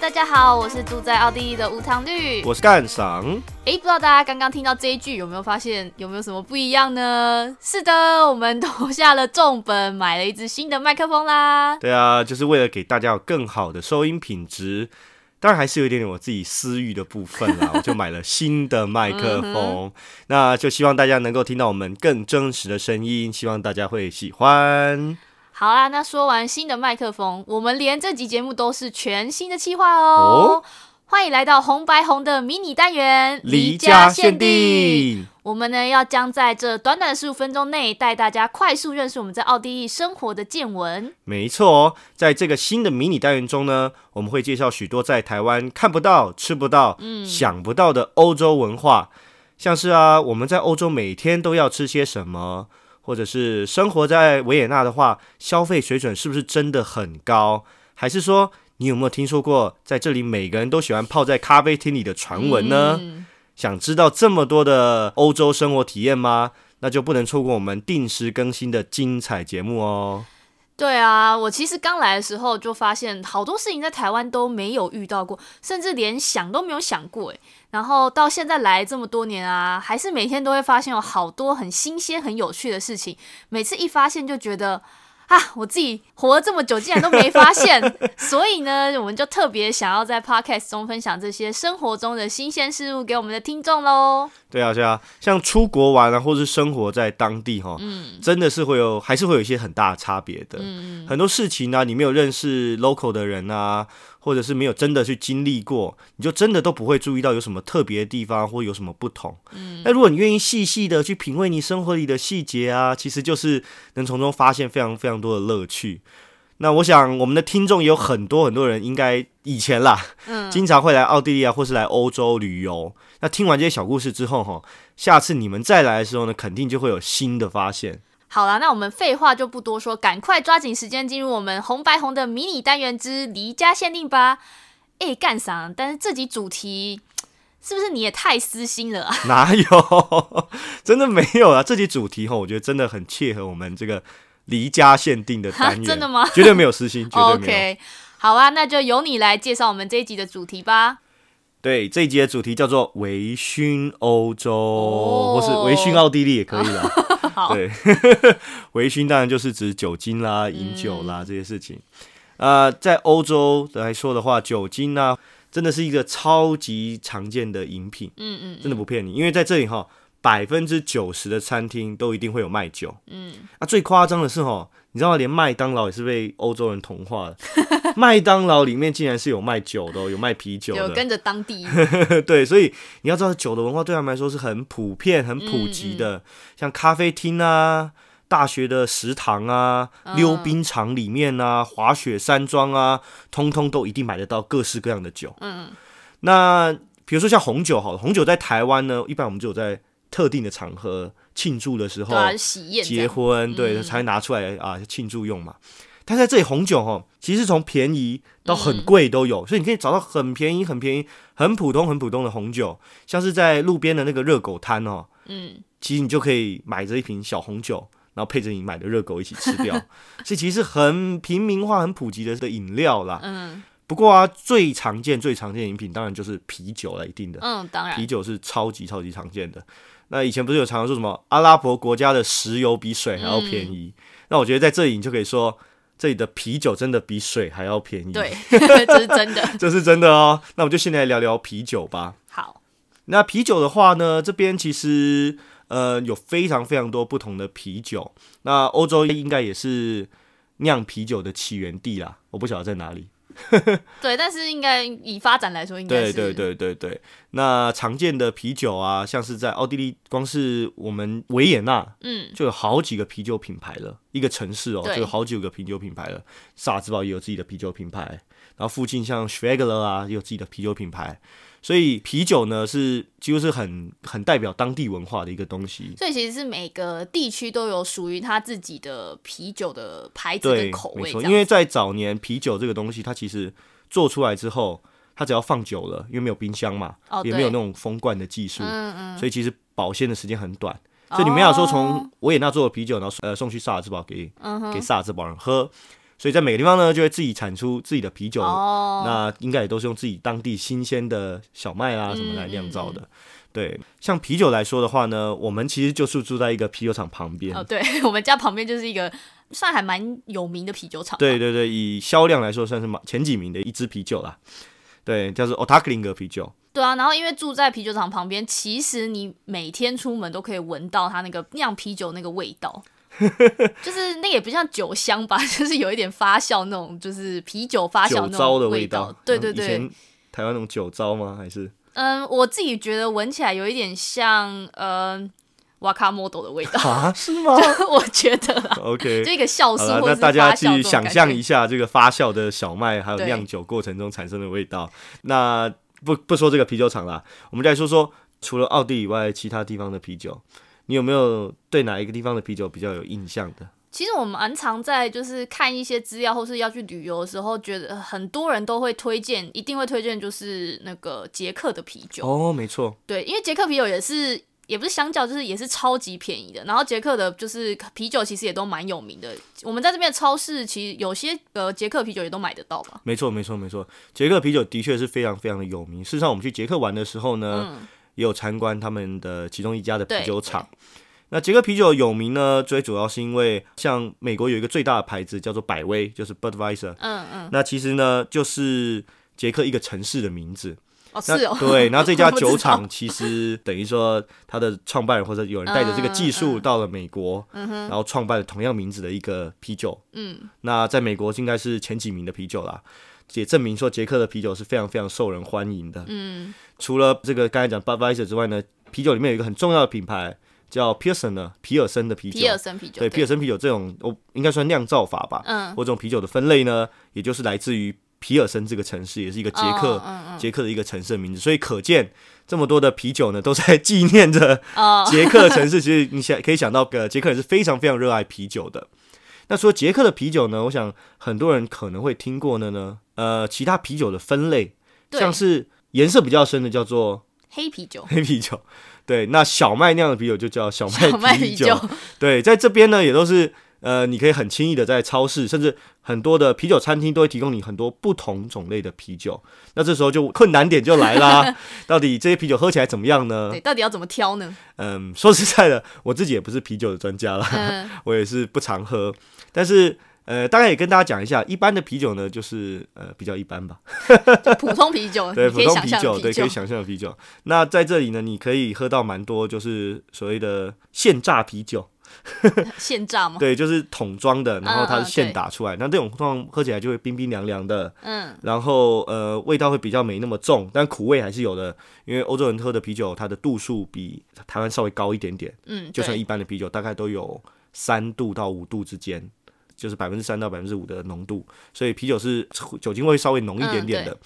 大家好，我是住在奥地利的无糖绿。我是干赏。诶，不知道大家刚刚听到这一句有没有发现有没有什么不一样呢？是的，我们投下了重本，买了一支新的麦克风啦。对啊，就是为了给大家有更好的收音品质。当然还是有一点点我自己私欲的部分啦，我就买了新的麦克风。那就希望大家能够听到我们更真实的声音，希望大家会喜欢。好啦，那说完新的麦克风，我们连这集节目都是全新的企划哦。欢迎来到红白红的迷你单元，离家限定。我们呢要将在这短短的十五分钟内，带大家快速认识我们在奥地利生活的见闻。没错，在这个新的迷你单元中呢，我们会介绍许多在台湾看不到、吃不到、嗯想不到的欧洲文化，像是啊，我们在欧洲每天都要吃些什么，或者是生活在维也纳的话，消费水准是不是真的很高，还是说？你有没有听说过在这里每个人都喜欢泡在咖啡厅里的传闻呢？想知道这么多的欧洲生活体验吗？那就不能错过我们定时更新的精彩节目哦。对啊，我其实刚来的时候就发现好多事情在台湾都没有遇到过，甚至连想都没有想过诶。然后到现在来这么多年啊，还是每天都会发现有好多很新鲜、很有趣的事情。每次一发现就觉得。啊！我自己活了这么久，竟然都没发现，所以呢，我们就特别想要在 podcast 中分享这些生活中的新鲜事物给我们的听众喽。对啊，对啊，像出国玩啊，或是生活在当地哈，嗯，真的是会有，还是会有一些很大的差别的。嗯很多事情呢，你没有认识 local 的人啊。或者是没有真的去经历过，你就真的都不会注意到有什么特别的地方或有什么不同。嗯，那如果你愿意细细的去品味你生活里的细节啊，其实就是能从中发现非常非常多的乐趣。那我想我们的听众也有很多很多人，应该以前啦，嗯，经常会来奥地利啊，或是来欧洲旅游。那听完这些小故事之后，哈，下次你们再来的时候呢，肯定就会有新的发现。好了，那我们废话就不多说，赶快抓紧时间进入我们红白红的迷你单元之离家限定吧！哎，干啥？但是这集主题是不是你也太私心了啊？哪有？真的没有啊！这集主题哈，我觉得真的很切合我们这个离家限定的单元。真的吗？绝对没有私心，绝对没有。OK，好啊，那就由你来介绍我们这一集的主题吧。对，这一集的主题叫做微醺欧洲，或是微醺奥地利也可以了。对，微醺当然就是指酒精啦、饮酒啦这些事情。呃，在欧洲来说的话，酒精呢真的是一个超级常见的饮品。嗯嗯，真的不骗你，因为在这里哈。百分之九十的餐厅都一定会有卖酒，嗯，啊，最夸张的是哦，你知道连麦当劳也是被欧洲人同化的，麦当劳里面竟然是有卖酒的，有卖啤酒的，有跟着当地，对，所以你要知道酒的文化对他们来说是很普遍、很普及的，像咖啡厅啊、大学的食堂啊、溜冰场里面啊、滑雪山庄啊，通通都一定买得到各式各样的酒，嗯，那比如说像红酒，好了，红酒在台湾呢，一般我们就有在。特定的场合庆祝的时候，结婚对才拿出来啊庆祝用嘛。但在这里红酒哦，其实从便宜到很贵都有，所以你可以找到很便宜、很便宜、很普通、很普通的红酒，像是在路边的那个热狗摊哦，嗯，其实你就可以买着一瓶小红酒，然后配着你买的热狗一起吃掉。所以其实很平民化、很普及的的饮料啦。嗯。不过啊，最常见、最常见的饮品当然就是啤酒了，一定的。嗯，当然，啤酒是超级超级常见的。那以前不是有常常说什么阿拉伯国家的石油比水还要便宜？那我觉得在这里你就可以说，这里的啤酒真的比水还要便宜。对，这是真的，这是真的哦。那我们就先来聊聊啤酒吧。好，那啤酒的话呢，这边其实呃有非常非常多不同的啤酒。那欧洲应该也是酿啤酒的起源地啦，我不晓得在哪里。对，但是应该以发展来说，应该是对对对对对。那常见的啤酒啊，像是在奥地利，光是我们维也纳，嗯，就有好几个啤酒品牌了。一个城市哦，就有好几个啤酒品牌了。萨尔茨堡也有自己的啤酒品牌，然后附近像 s c h w e g l e r 啊，也有自己的啤酒品牌。所以啤酒呢，是几乎是很很代表当地文化的一个东西。所以其实是每个地区都有属于它自己的啤酒的牌子跟口味。因为在早年啤酒这个东西，它其实做出来之后，它只要放久了，因为没有冰箱嘛，也没有那种封罐的技术，所以其实保鲜的时间很短。所以你没有说从维也纳做的啤酒，然后呃送去萨尔茨堡给给萨尔茨堡人喝。所以在每个地方呢就会自己产出自己的啤酒，哦，那应该也都是用自己当地新鲜的小麦啊什么来酿造嗯的。对，像啤酒来说的话呢，我们其实就是住在一个啤酒厂旁边。哦，对 我们家旁边就是一个算还蛮有名的啤酒厂，对对对，以销量来说算是蛮前几名的一支啤酒啦。对，叫做 Otakling 啤酒。对啊，然后因为住在啤酒厂旁边，其实你每天出门都可以闻到它那个酿啤酒那个味道，就是那也不像酒香吧，就是有一点发酵那种，就是啤酒发酵那种糟的味道。对对对台湾那种酒糟吗？还是嗯，我自己觉得闻起来有一点像呃瓦卡莫豆的味道，啊？是吗我觉得啦，？OK，这个酵素，或者是那大家去想象一下这个发酵的小麦还有酿酒过程中产生的味道。那不不说这个啤酒厂啦，我们再说说除了奥地以外其他地方的啤酒，你有没有对哪一个地方的啤酒比较有印象的？其实我们蛮常在就是看一些资料或是要去旅游的时候，觉得很多人都会推荐，一定会推荐就是那个捷克的啤酒。哦，没错，对，因为捷克啤酒也是也不是相较，就是也是超级便宜的。然后捷克的就是啤酒其实也都蛮有名的。我们在这边的超市其实有些呃捷克啤酒也都买得到吧。没错，没错，没错。捷克啤酒的确是非常非常的有名。事实上，我们去捷克玩的时候呢，嗯，也有参观他们的其中一家的啤酒厂。那捷克啤酒有名呢，最主要是因为像美国有一个最大的牌子叫做百威，就是 Budweiser。嗯嗯，那其实呢，就是捷克一个城市的名字。哦是哦，那对，然后这家酒厂其实等于说它的创办人或者有人带着这个技术到了美国，然后创办了同样名字的一个啤酒。嗯，那在美国应该是前几名的啤酒啦，也证明说捷克的啤酒是非常非常受人欢迎的。嗯，除了这个刚才讲 Budweiser 之外呢，啤酒里面有一个很重要的品牌叫 Pearson 的，皮尔森的啤酒。皮尔森啤酒，对，皮尔森啤酒这种，我应该算酿造法吧，嗯，或这种啤酒的分类呢，也就是来自于皮尔森这个城市，也是一个捷克、嗯嗯捷克的一个城市的名字，所以可见这么多的啤酒呢，都在纪念着哦，捷克城市。其实你想可以想到，个捷克人是非常非常热爱啤酒的。那除了捷克的啤酒呢，我想很多人可能会听过的呢，呃，其他啤酒的分类，对。像是颜色比较深的叫做黑啤酒，黑啤酒，对，那小麦酿的啤酒就叫小小麦啤啤酒，对，在这边呢，也都是呃，你可以很轻易的在超市，甚至很多的啤酒餐厅都会提供你很多不同种类的啤酒。那这时候就困难点就来啦，到底这些啤酒喝起来怎么样呢对，？到底要怎么挑呢？嗯，说实在的，我自己也不是啤酒的专家啦，嗯，我也是不常喝，但是。呃，大概也跟大家讲一下，一般的啤酒呢，就是呃比较一般吧，就普通啤酒，对，普通啤酒，对，可以想象的啤酒。那在这里呢，你可以喝到蛮多，就是所谓的现榨啤酒，现榨吗？对，就是桶装的，然后它是现打出来，那这种通常喝起来就会冰冰凉凉的，嗯，然后呃味道会比较没那么重，但苦味还是有的，因为欧洲人喝的啤酒它的度数比台湾稍微高一点点，嗯，就算一般的啤酒大概都有三度到五度之间，就是百分之三到百分之五的浓度，所以啤酒是酒精味稍微浓一点点的。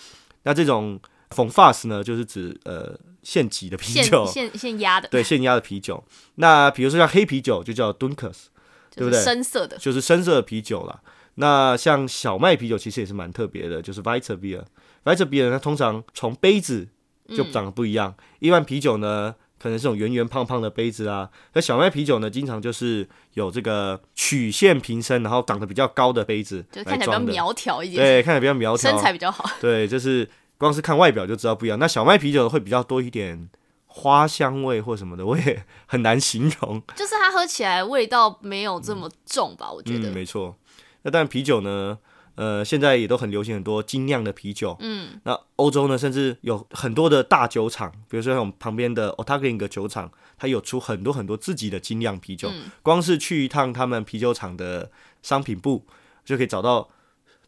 那这种 f o n f a s 呢，就是指呃现挤的啤酒，现 现压的，对现压的啤酒。那比如说像黑啤酒就叫 Dunkers。对不对深色的，就是深色的啤酒啦。那像小麦啤酒其实也是蛮特别的，就是 Weiter Beer。Weiter Beer 它通常从杯子就长得不一样，一般啤酒呢可能是这种圆圆胖胖的杯子啊，那小麦啤酒呢经常就是有这个曲线瓶身，然后长得比较高的杯子就是看起来比较苗条一点，对，看起来比较苗条，身材比较好。对，就是光是看外表就知道不一样。那小麦啤酒会比较多一点花香味或什么的，我也很难形容。就是它喝起来味道没有这么重吧，我觉得嗯，。没错。那但啤酒呢，呃，现在也都很流行很多精酿的啤酒。嗯，那欧洲呢，甚至有很多的大酒厂，比如说像我们旁边的 Otakling 酒厂，它有出很多很多自己的精酿啤酒。嗯光是去一趟他们啤酒厂的商品部，就可以找到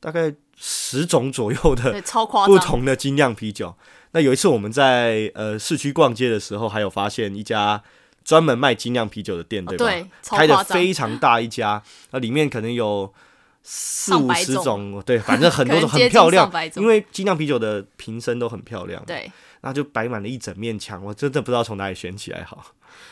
大概十种左右的，超夸不。同的精酿啤酒。那有一次我们在呃市区逛街的时候，还有发现一家专门卖精酿啤酒的店，对吧？哦对，开的。非常大一家，那里面可能有四五十种种，对，反正很多种很 漂亮因为精酿啤酒的瓶身都很漂亮，对，那就摆满了一整面墙，我真的不知道从哪里选起来好。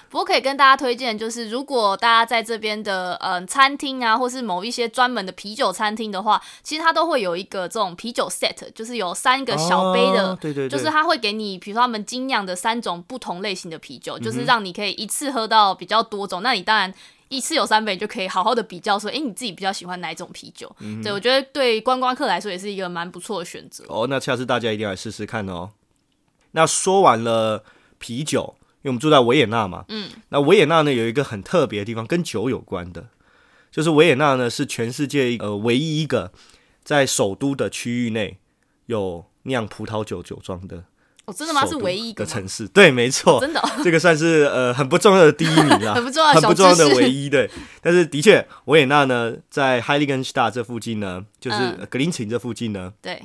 不过可以跟大家推荐，就是如果大家在这边的嗯、呃餐厅啊，或是某一些专门的啤酒餐厅的话，其实它都会有一个这种啤酒 set，就是有三个小杯的。哦对对对，就是它会给你，比如说他们精酿的三种不同类型的啤酒，嗯就是让你可以一次喝到比较多种。那你当然一次有三杯，就可以好好的比较说，哎、你自己比较喜欢哪一种啤酒？嗯对我觉得对观光客来说也是一个蛮不错的选择。哦，那下次大家一定要来试试看哦。那说完了啤酒，因为我们住在维也纳嘛，嗯，那维也纳呢有一个很特别的地方，跟酒有关的，就是维也纳呢是全世界呃唯一一个在首都的区域内有酿葡萄酒酒庄的哦，真的吗？是唯一一个城市，对，没错，真的哦、这个算是呃很不重要的第一名啦，很不重要的很不重要的唯一对。但是的确，维也纳呢，在 Heiligenstadt 这附近呢，就是嗯。格林琴这附近呢，对，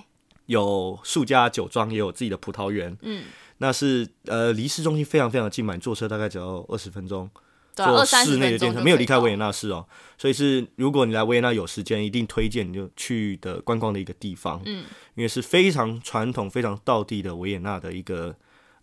有数家酒庄，也有自己的葡萄园。嗯，那是呃离市中心非常非常近嘛，你坐车大概只要二十分钟，对啊，坐二三十室内的电车，没有离开维也纳市哦。所以是如果你来维也纳有时间，一定推荐你就去的观光的一个地方，嗯，因为是非常传统、非常道地的维也纳的一个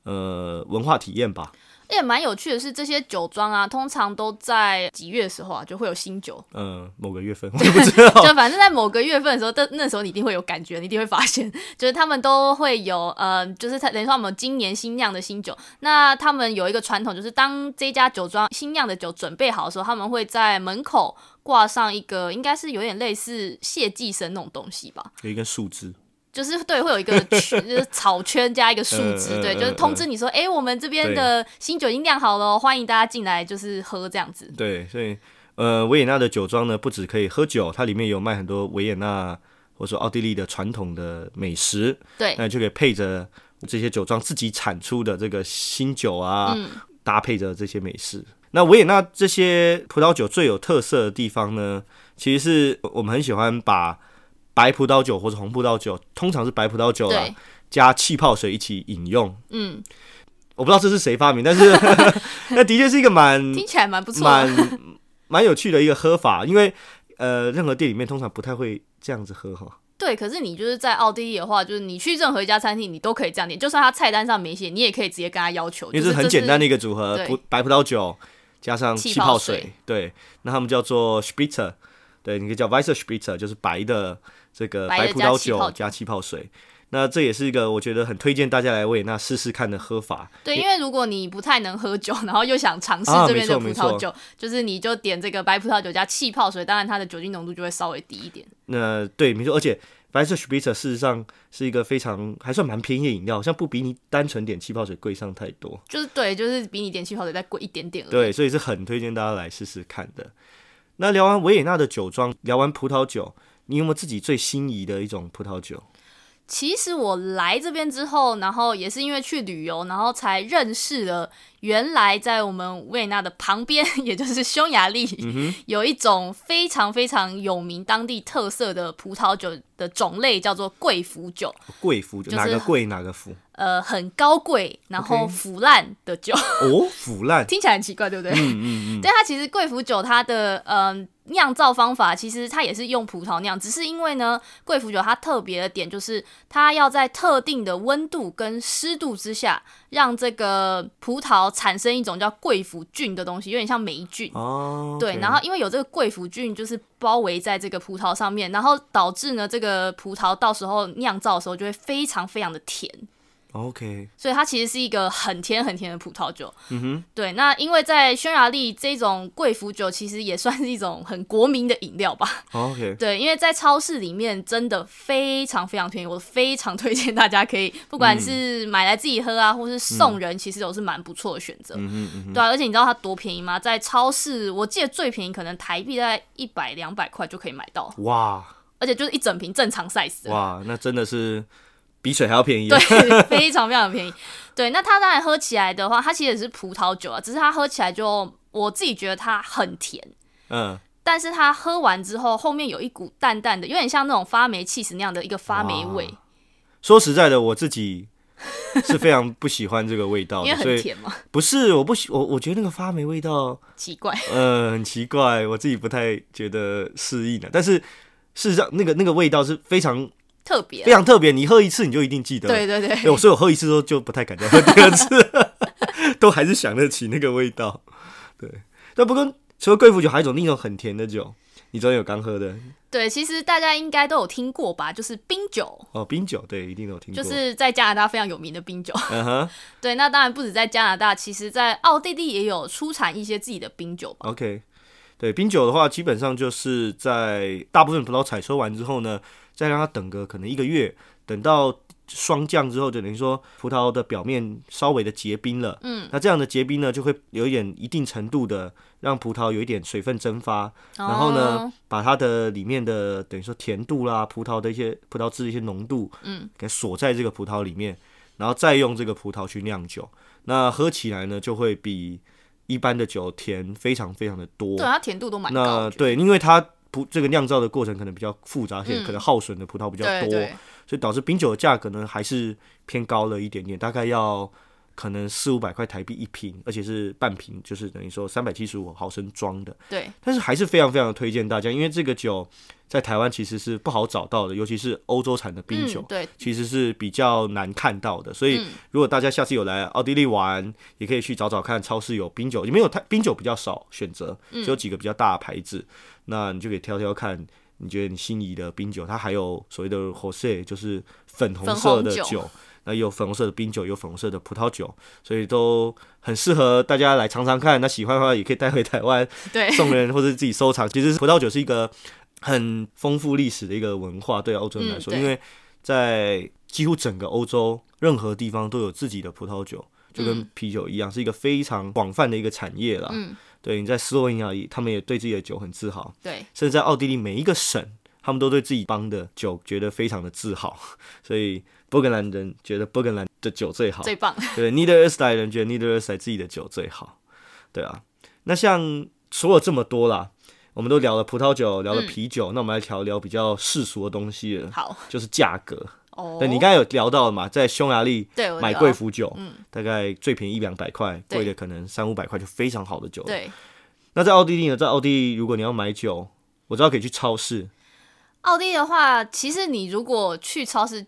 呃文化体验吧。也蛮有趣的是，这些酒庄啊，通常都在几月的时候啊，就会有新酒。嗯，某个月份 我也不知道。就反正在某个月份的时候，那那时候你一定会有感觉，你一定会发现，就是他们都会有呃，就是他等于说我们今年新酿的新酒。那他们有一个传统，就是当这家酒庄新酿的酒准备好的时候，他们会在门口挂上一个，应该是有点类似谢祭神那种东西吧。有一根树枝，就是对，会有一个圈，就是草圈加一个树枝，对，就是通知你说，哎、我们这边的新酒已经酿好了哦，欢迎大家进来，就是喝这样子。对，所以呃，维也纳的酒庄呢，不只可以喝酒，它里面有卖很多维也纳或者说奥地利的传统的美食，对，那就可以配着这些酒庄自己产出的这个新酒啊，嗯搭配着这些美食。那维也纳这些葡萄酒最有特色的地方呢，其实是我们很喜欢把白葡萄酒或者红葡萄酒，通常是白葡萄酒啦，加气泡水一起饮用。嗯，我不知道这是谁发明，但是 那的确是一个蛮 听起来蛮不错。蛮蛮有趣的一个喝法，因为呃，任何店里面通常不太会这样子喝哈。对，可是你就是在奥地利的话，就是你去任何一家餐厅，你都可以这样点，就算他菜单上没写，你也可以直接跟他要求，因为是这是很简单的的。一个组合，白葡萄酒加上气气泡泡水水，对，那他们叫做 Spritzer，对，你可以叫 Weißer Spritzer，就是白的这个白葡萄酒酒加气泡水。那这也是一个我觉得很推荐大家来维也纳试试看的喝法。对，因为如果你不太能喝酒，然后又想尝试啊这边的葡萄酒，就是你就点这个白葡萄酒加气泡水，当然它的酒精浓度就会稍微低一点。那对，没错，而且 Weißer Spritzer 事实上是一个非常还算蛮便宜的饮料，好像不比你单纯点气泡水贵上太多。就是对，就是比你点气泡水再贵一点点而已。对，所以是很推荐大家来试试看的。那聊完维也纳的酒庄，聊完葡萄酒，你有没有自己最心仪的一种葡萄酒？其实我来这边之后，然后也是因为去旅游，然后才认识了原来在我们维也纳的旁边，也就是匈牙利，嗯有一种非常非常有名、当地特色的葡萄酒的种类，叫做贵腐酒。贵腐酒，就是哪个贵哪个腐？呃，很高贵，然后腐烂的酒哦，腐烂。听起来很奇怪，对不对？嗯嗯嗯，对它其实贵腐酒它的嗯酿造方法，其实它也是用葡萄酿，只是因为呢，贵腐酒它特别的点就是它要在特定的温度跟湿度之下，让这个葡萄产生一种叫贵腐菌的东西，有点像霉菌。哦，对，然后因为有这个贵腐菌，就是包围在这个葡萄上面，然后导致呢，这个葡萄到时候酿造的时候就会非常非常的甜。OK，所以它其实是一个很甜很甜的葡萄酒。嗯哼，对，那因为在匈牙利这种贵腐酒其实也算是一种很国民的饮料吧。OK，对，因为在超市里面真的非常非常便宜，我非常推荐大家可以，不管是买来自己喝啊，或是送人，其实都是蛮不错的选择。嗯哼嗯哼，对啊，而且你知道它多便宜吗？在超市，我记得最便宜可能台币在一百两百块就可以买到，哇而且就是一整瓶正常 size。哇，那真的是比水还要便宜。对，非常非常便宜。对，那它当然喝起来的话，它其实也是葡萄酒啊，只是它喝起来就我自己觉得它很甜，嗯，但是它喝完之后，后面有一股淡淡的，有点像那种发霉气死那样的一个发霉味，说实在的，我自己是非常不喜欢这个味道因为 很甜嘛，不是我不喜我我觉得那个发霉味道，奇怪。呃，很奇怪，我自己不太觉得适应的。但是事实上，那个那个味道是非常特别非，常特别，你喝一次你就一定记得。对对对，对，所以我喝一次之后就不太敢再喝第二次，都还是想得起那个味道。对，但不过除了贵腐酒，还有一种另一种很甜的酒，你昨天有刚喝的对，其实大家应该都有听过吧，就是冰酒，哦，冰酒，对，一定都有听过。就是在加拿大非常有名的冰酒。嗯哼 对，那当然不止在加拿大，其实在奥地利也有出产一些自己的冰酒吧。，OK。对，冰酒的话，基本上就是在大部分葡萄采收完之后呢，再让它等个可能一个月，等到霜降之后，就等于说葡萄的表面稍微的结冰了。嗯，那这样的结冰呢，就会有一点一定程度的让葡萄有一点水分蒸发，然后呢，把它的里面的等于说甜度啦、葡萄的一些葡萄汁的一些浓度，嗯，给锁在这个葡萄里面，然后再用这个葡萄去酿酒。那喝起来呢，就会比一般的酒甜非常非常的多。对，它甜度都蛮高。那对，因为它葡这个酿造的过程可能比较复杂，而且可能耗损的葡萄比较多，所以导致冰酒的价格呢还是偏高了一点点，大概要。可能四五百块台币一瓶，而且是半瓶，就是等于说三百七十五毫升装的。对，但是还是非常非常的推荐大家，因为这个酒在台湾其实是不好找到的，尤其是欧洲产的冰酒，对，其实是比较难看到的。所以如果大家下次有来奥地利玩，也可以去找找看，超市有冰酒，里面有太冰酒比较少选择，只有几个比较大的牌子，那你就可以挑挑看，你觉得你心仪的冰酒，它还有所谓的 Jose，就是粉红色的酒。那有粉红色的冰酒，有粉红色的葡萄酒，所以都很适合大家来尝尝看。那喜欢的话，也可以带回台湾，对，送人或者自己收藏。其实葡萄酒是一个很丰富历史的一个文化，对欧洲人来说，因为在几乎整个欧洲任何地方都有自己的葡萄酒，就跟啤酒一样，是一个非常广泛的一个产业了。嗯，对，你在斯洛文尼亚，他们也对自己的酒很自豪。对，甚至在奥地利每一个省，他们都对自己帮的酒觉得非常的自豪，所以。波格兰人觉得波格兰的酒最好，最棒。对，尼德尔斯泰人觉得尼德尔斯泰自己的酒最好。对啊，那像说了这么多啦，我们都聊了葡萄酒，聊了啤酒，那我们来聊聊比较世俗的东西了。好，就是价格。哦，对你刚才有聊到嘛，在匈牙利买贵腐酒，嗯，大概最便宜一两百块，贵的可能三五百块就非常好的酒。对。那在奥地利呢？在奥地利，如果你要买酒，我知道可以去超市。奥地利的话，其实你如果去超市。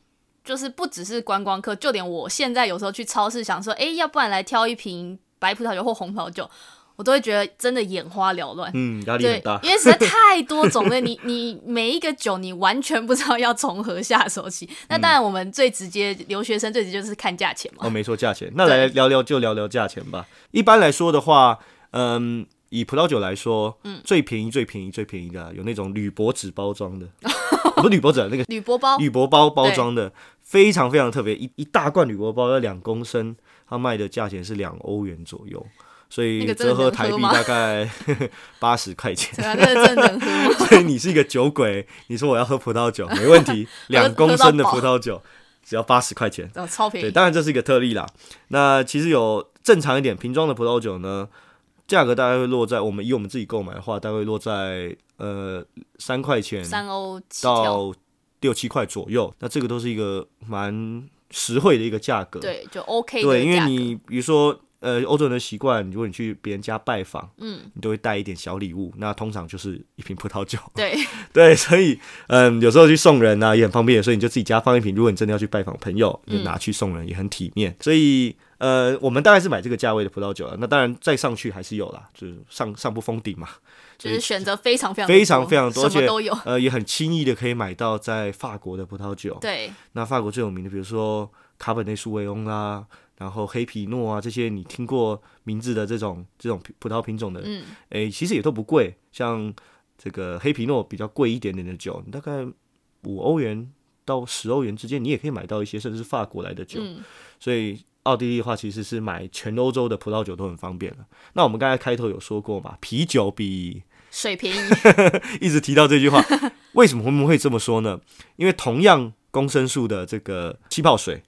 就是不只是观光客，就连我现在有时候去超市，想说，哎，要不然来挑一瓶白葡萄酒或红葡萄酒，我都会觉得真的眼花缭乱，嗯，压力很大，因为实在太多种类，你 你每一个酒你完全不知道要从何下手起。那当然，我们最直接留学生最直接就是看价钱嘛。哦，没错，价钱。那来聊聊就聊聊价钱吧。一般来说的话，嗯。以葡萄酒来说，嗯，最便宜、最便宜、最便宜的有那种铝箔纸包装的，不是铝箔纸，那个铝箔包，铝箔包包装的，非常非常特别，一一大罐铝箔包要两公升，它卖的价钱是两欧元左右，所以折合台币大概 八十块钱。真的能喝 所以你是一个酒鬼，你说我要喝葡萄酒，没问题，两公升的葡萄酒只要八十块钱，哦，超便宜。对，当然这是一个特例啦。那其实有正常一点瓶装的葡萄酒呢。价格大概会落在我们以我们自己购买的话，大概会落在呃三块钱，三欧到六七块左右。那这个都是一个蛮实惠的一个价格，对，就 OK。对，因为你比如说呃欧洲人的习惯，如果你去别人家拜访，嗯，你都会带一点小礼物，那通常就是一瓶葡萄酒。对 对，所以嗯有时候去送人啊也很方便，所以你就自己家放一瓶。如果你真的要去拜访朋友，你拿去送人也很体面。所以。呃，我们大概是买这个价位的葡萄酒了。那当然再上去还是有啦，就是上上不封顶嘛。就是选择非常非常非常非常多，而且都有。呃，也很轻易的可以买到在法国的葡萄酒。对。那法国最有名的，比如说卡本内苏维翁啦，然后黑皮诺啊，这些你听过名字的这种这种葡萄品种的，嗯，哎，其实也都不贵。像这个黑皮诺比较贵一点点的酒，你大概五欧元到十欧元之间，你也可以买到一些甚至是法国来的酒。嗯。所以。奥地利的话，其实是买全欧洲的葡萄酒都很方便了。那我们刚才开头有说过嘛，啤酒比水便宜，一直提到这句话。为什么我们会这么说呢？因为同样公升数的这个气泡水，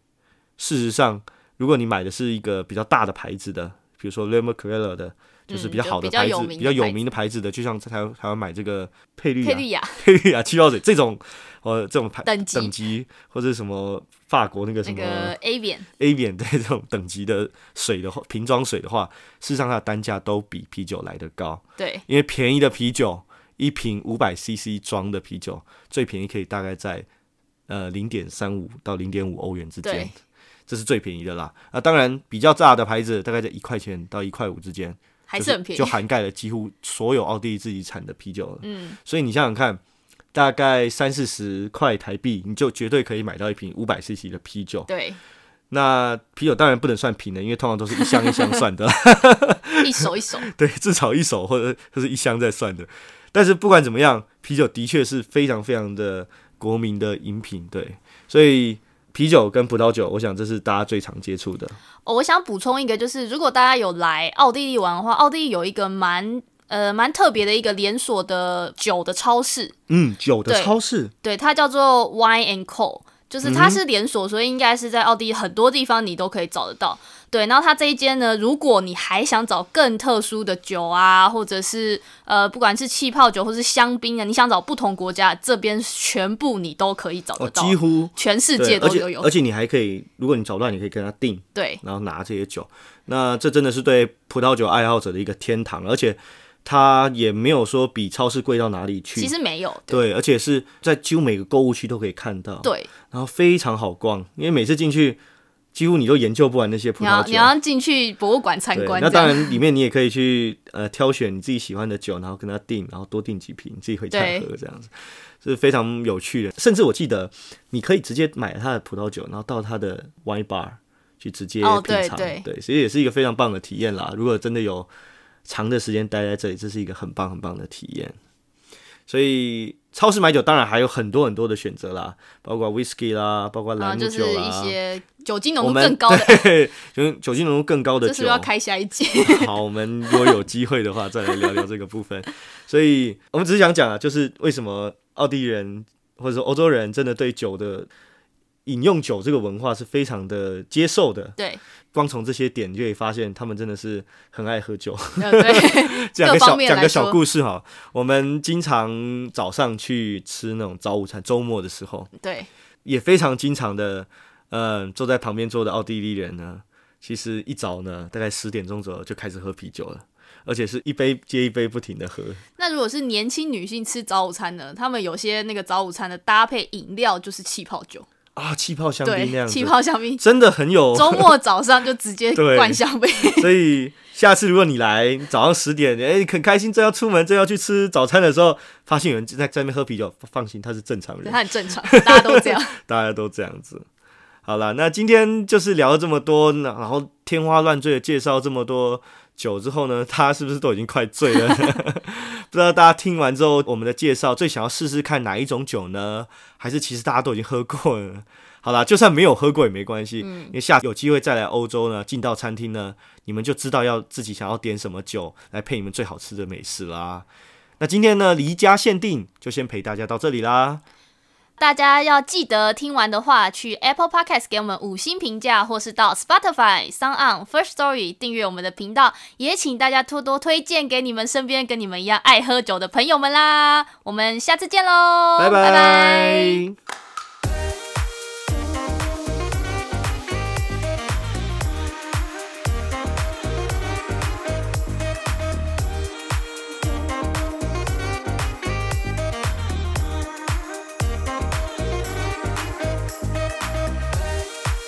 事实上，如果你买的是一个比较大的牌子的，比如说 l e m o c r e l l 的。就是比较好的牌子，比较有名的牌子的，就像在台湾台湾买这个佩绿雅、佩绿雅气泡水这种，呃，这种牌等级等级或者什么法国那个什么 A biển A biển 的这种等级的水的话，瓶装水的话，事实上它的单价都比啤酒来的高。对，因为便宜的啤酒一瓶五百 CC 装的啤酒，最便宜可以大概在呃零点三五到零点五欧元之间，这是最便宜的啦。啊，当然比较炸的牌子大概在一块钱到一块五之间。还是很便宜，就涵盖了几乎所有奥地利自己产的啤酒了。嗯，所以你想想看，大概三四十块台币，你就绝对可以买到一瓶五百 CC 的啤酒。对，那啤酒当然不能算瓶的，因为通常都是一箱一箱算的，一手一手。对，至少一手或者或是一箱在算的。但是不管怎么样，啤酒的确是非常非常的国民的饮品，对，所以啤酒跟葡萄酒，我想这是大家最常接触的。哦，我想补充一个，就是如果大家有来奥地利玩的话，奥地利有一个蛮呃蛮特别的一个连锁的酒的超市，嗯，酒的超市，对，它叫做 Wine and Co。就是它是连锁，所以应该是在奥地利很多地方你都可以找得到。对，然后它这一间呢，如果你还想找更特殊的酒啊，或者是呃，不管是气泡酒或是香槟啊，你想找不同国家，这边全部你都可以找得哦，到，几乎全世界都有。而且你还可以，如果你找不到，你可以跟他订，对，然后拿这些酒。那这真的是对葡萄酒爱好者的一个天堂，而且它也没有说比超市贵到哪里去。其实没有。对对，而且是在几乎每个购物区都可以看到，对，然后非常好逛，因为每次进去，几乎你都研究不完那些葡萄酒你要进去博物馆参对，观，那当然里面你也可以去呃挑选你自己喜欢的酒，然后跟他订，然后多订几瓶，你自己回家对喝，这样子是非常有趣的。甚至我记得你可以直接买他的葡萄酒，然后到他的 wine bar 去直接哦品尝，对对其实也是一个非常棒的体验啦。如果真的有长的时间待在这里，这是一个很棒很棒的体验。所以超市买酒当然还有很多很多的选择啦，包括 whisky 啦，包括然后朗姆就是一酒啦，些酒精浓度更高的，对，就是酒精浓度更高的酒这是要开下一节？好，我们如果有机会的话，再来聊聊这个部分。所以我们只是想讲啊，就是为什么奥地利人或者说欧洲人真的对酒的饮用酒这个文化是非常的接受的。对，光从这些点就可以发现，他们真的是很爱喝酒。讲个小讲个小故事哈，我们经常早上去吃那种早午餐，周末的时候对，也非常经常的，嗯，坐在旁边坐的奥地利人呢，其实一早呢，大概十点钟左右就开始喝啤酒了，而且是一杯接一杯不停的喝。那如果是年轻女性吃早午餐呢？他们有些那个早午餐的搭配饮料就是气泡酒，啊，气泡香槟那，样子，气泡香槟。真的很有。周末早上就直接灌香槟，所以下次如果你来早上十点，哎、很开心，正要出门，正要去吃早餐的时候，发现有人在在那边喝啤酒，放心，他是正常人，他很正常，大家都这样。大家都这样子。好了，那今天就是聊了这么多，然后天花乱坠的介绍这么多酒之后呢，大家是不是都已经快醉了？不知道大家听完之后，我们的介绍最想要试试看哪一种酒呢？还是其实大家都已经喝过了？好啦，就算没有喝过也没关系，因为下次有机会再来欧洲呢，进到餐厅呢，你们就知道要自己想要点什么酒来配你们最好吃的美食啦。那今天呢，离家限定就先陪大家到这里啦。大家要记得听完的话，去 Apple Podcast 给我们五星评价，或是到 Spotify、s o n On、First Story 订阅我们的频道。也请大家多多推荐给你们身边跟你们一样爱喝酒的朋友们啦。我们下次见喽，拜拜拜拜